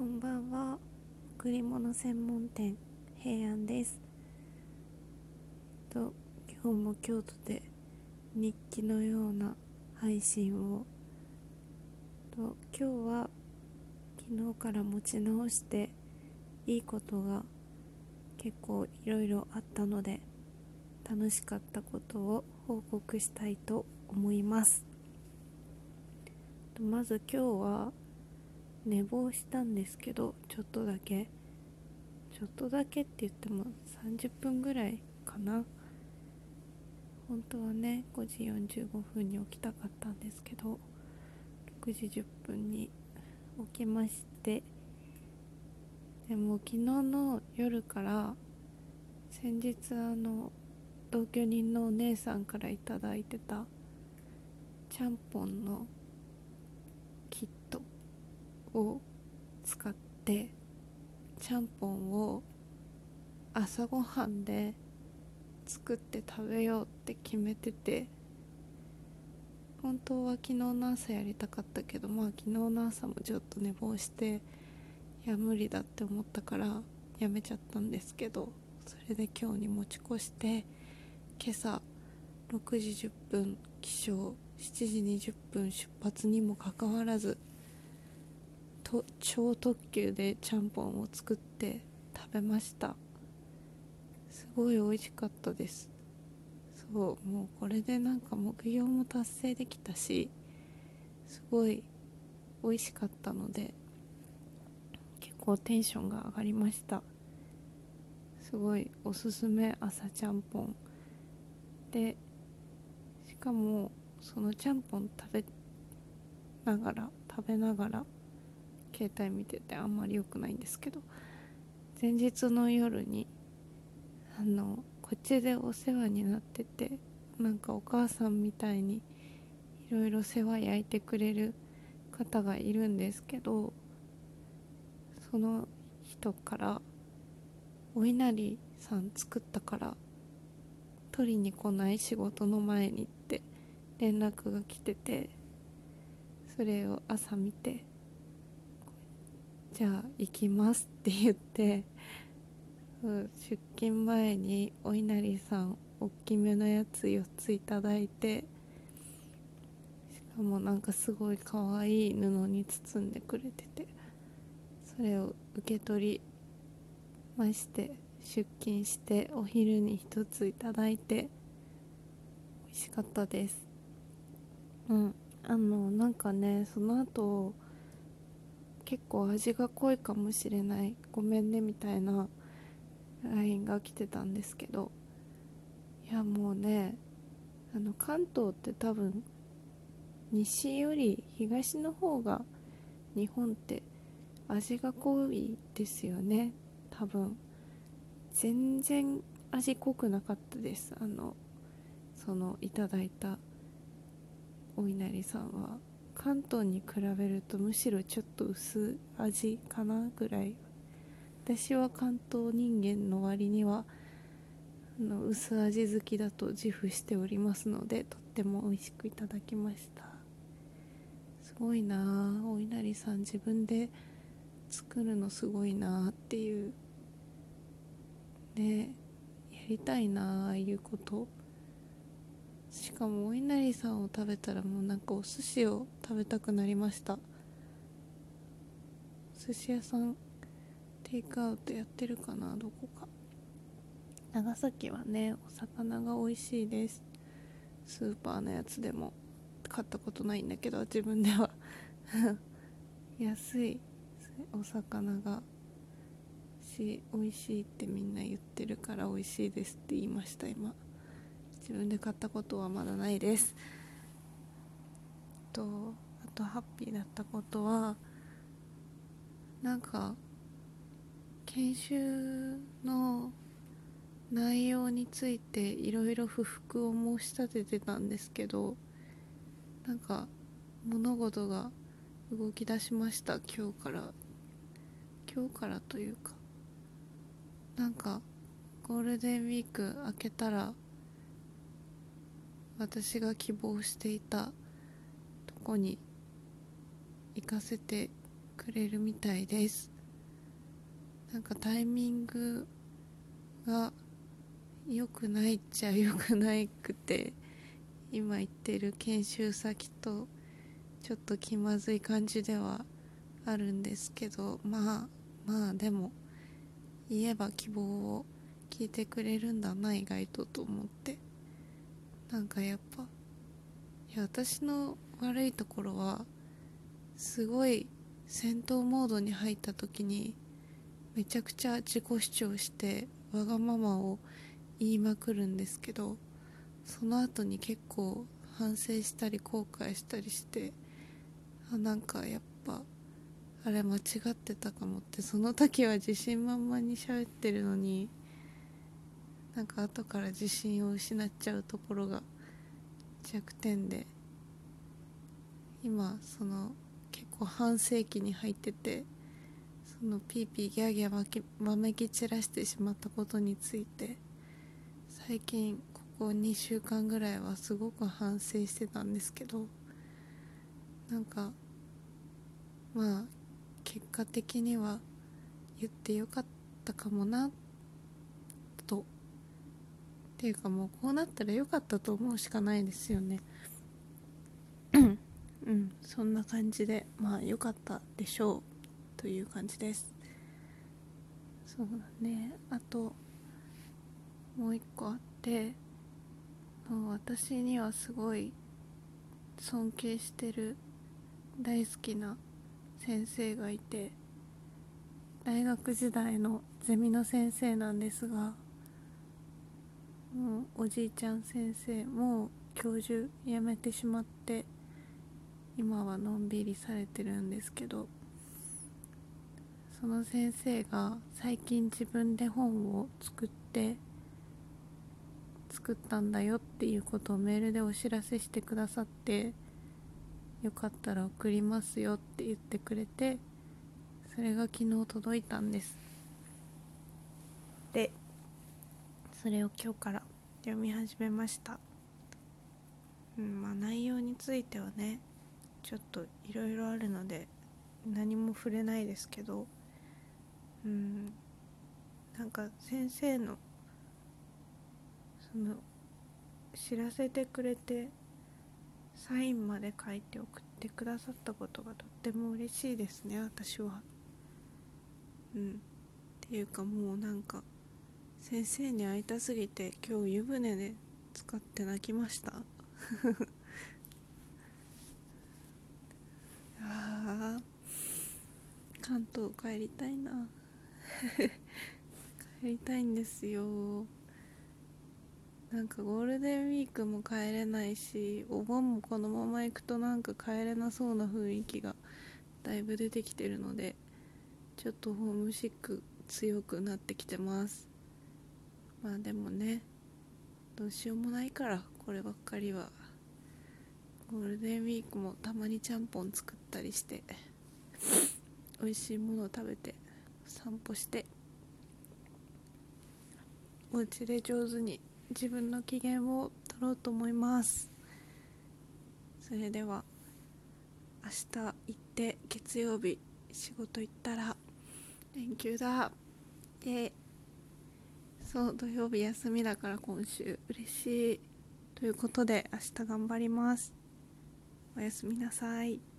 こんばんは。贈り物専門店平安です。と今日も京都で日記のような配信を。と今日は昨日から持ち直していいことが結構いろいろあったので楽しかったことを報告したいと思います。まず今日は寝坊したんですけどちょっとだけ。ちょっとだけって言っても30分ぐらいかな。本当はね5時45分に起きたかったんですけど6時10分に起きまして。でも昨日の夜から先日あの同居人のお姉さんから頂いてたちゃんぽんのを使ってちゃんぽんを朝ごはんで作って食べようって決めてて本当は昨日の朝やりたかったけどまあ昨日の朝もちょっと寝坊していや無理だって思ったからやめちゃったんですけどそれで今日に持ち越して今朝6時10分起床7時20分出発にもかかわらずと超特急でちゃんぽんを作って食べました。すごい美味しかったです。そうもうこれでなんか目標も達成できたしすごい美味しかったので結構テンションが上がりました。すごいおすすめ朝ちゃんぽん。でしかもそのちゃんぽん食べながら食べながら携帯見ててあんまり良くないんですけど前日の夜にあのこっちでお世話になっててなんかお母さんみたいにいろいろ世話焼いてくれる方がいるんですけどその人から「お稲荷さん作ったから取りに来ない仕事の前に」って連絡が来ててそれを朝見てじゃあ行きますって言って出勤前にお稲荷さん大きめのやつ4ついただいてしかもなんかすごい可愛い布に包んでくれててそれを受け取りまして出勤してお昼に1ついただいて美味しかったです。うんあのなんかねその後結構味が濃いかもしれない。ごめんねみたいな LINE が来てたんですけど。いやもうねあの関東って多分西より東の方が日本って味が濃いですよね。多分。全然味濃くなかったです。あのそのいただいたお稲荷さんは。関東に比べるとむしろちょっと薄味かなぐらい。私は関東人間の割にはの薄味好きだと自負しておりますのでとっても美味しくいただきました。すごいなあお稲荷さん自分で作るのすごいなあっていう。ねやりたいなああいうこと。しかもお稲荷さんを食べたらもうなんかお寿司を食べたくなりました。寿司屋さんテイクアウトやってるかな？どこか。長崎はねお魚が美味しいです。スーパーのやつでも買ったことないんだけど自分では。安い。お魚がし美味しいってみんな言ってるから美味しいですって言いました今。自分で買ったことはまだないです。とあとハッピーだったことはなんか研修の内容についていろいろ不服を申し立ててたんですけどなんか物事が動き出しました。今日から。今日からというか。なんかゴールデンウィーク明けたら私が希望していたとこに行かせてくれるみたいです。なんかタイミングが良くないっちゃ良くないくて今行ってる研修先とちょっと気まずい感じではあるんですけどまあまあでも言えば希望を聞いてくれるんだな意外とと思って。なんかやっぱいや私の悪いところはすごい戦闘モードに入った時にめちゃくちゃ自己主張してわがままを言いまくるんですけどその後に結構反省したり後悔したりしてあなんかやっぱあれ間違ってたかもってその時は自信満々に喋ってるのになんか後から自信を失っちゃうところが弱点で今その結構半世紀に入っててそのピーピーギャーギャーわめき散らしてしまったことについて最近ここ2週間ぐらいはすごく反省してたんですけどなんかまあ結果的には言ってよかったかもなとっていうかもうこうなったらよかったと思うしかないですよね。うん。そんな感じでまあ良かったでしょうという感じです。そうだね。あともう一個あって私にはすごい尊敬してる大好きな先生がいて大学時代のゼミの先生なんですがもうおじいちゃん先生も教授辞めてしまって今はのんびりされてるんですけどその先生が最近自分で本を作って作ったんだよっていうことをメールでお知らせしてくださってよかったら送りますよって言ってくれてそれが昨日届いたんです。でそれを今日から読み始めました。うんまあ内容についてはねちょっといろいろあるので何も触れないですけどうんなんか先生のその知らせてくれてサインまで書いて送ってくださったことがとっても嬉しいですね私は。うん。っていうかもうなんか先生に会いたすぎて今日湯船で使って泣きました。あ関東帰りたいな。帰りたいんですよ。なんかゴールデンウィークも帰れないしお盆もこのまま行くとなんか帰れなそうな雰囲気がだいぶ出てきてるのでちょっとホームシック強くなってきてます。まあでもねどうしようもないからこればっかりは。ゴールデンウィークもたまにちゃんぽん作ったりして美味しいものを食べて散歩してお家で上手に自分の機嫌を取ろうと思います。それでは明日行って月曜日仕事行ったら連休だ。でそう土曜日休みだから今週嬉しい。ということで明日頑張ります。おやすみなさい。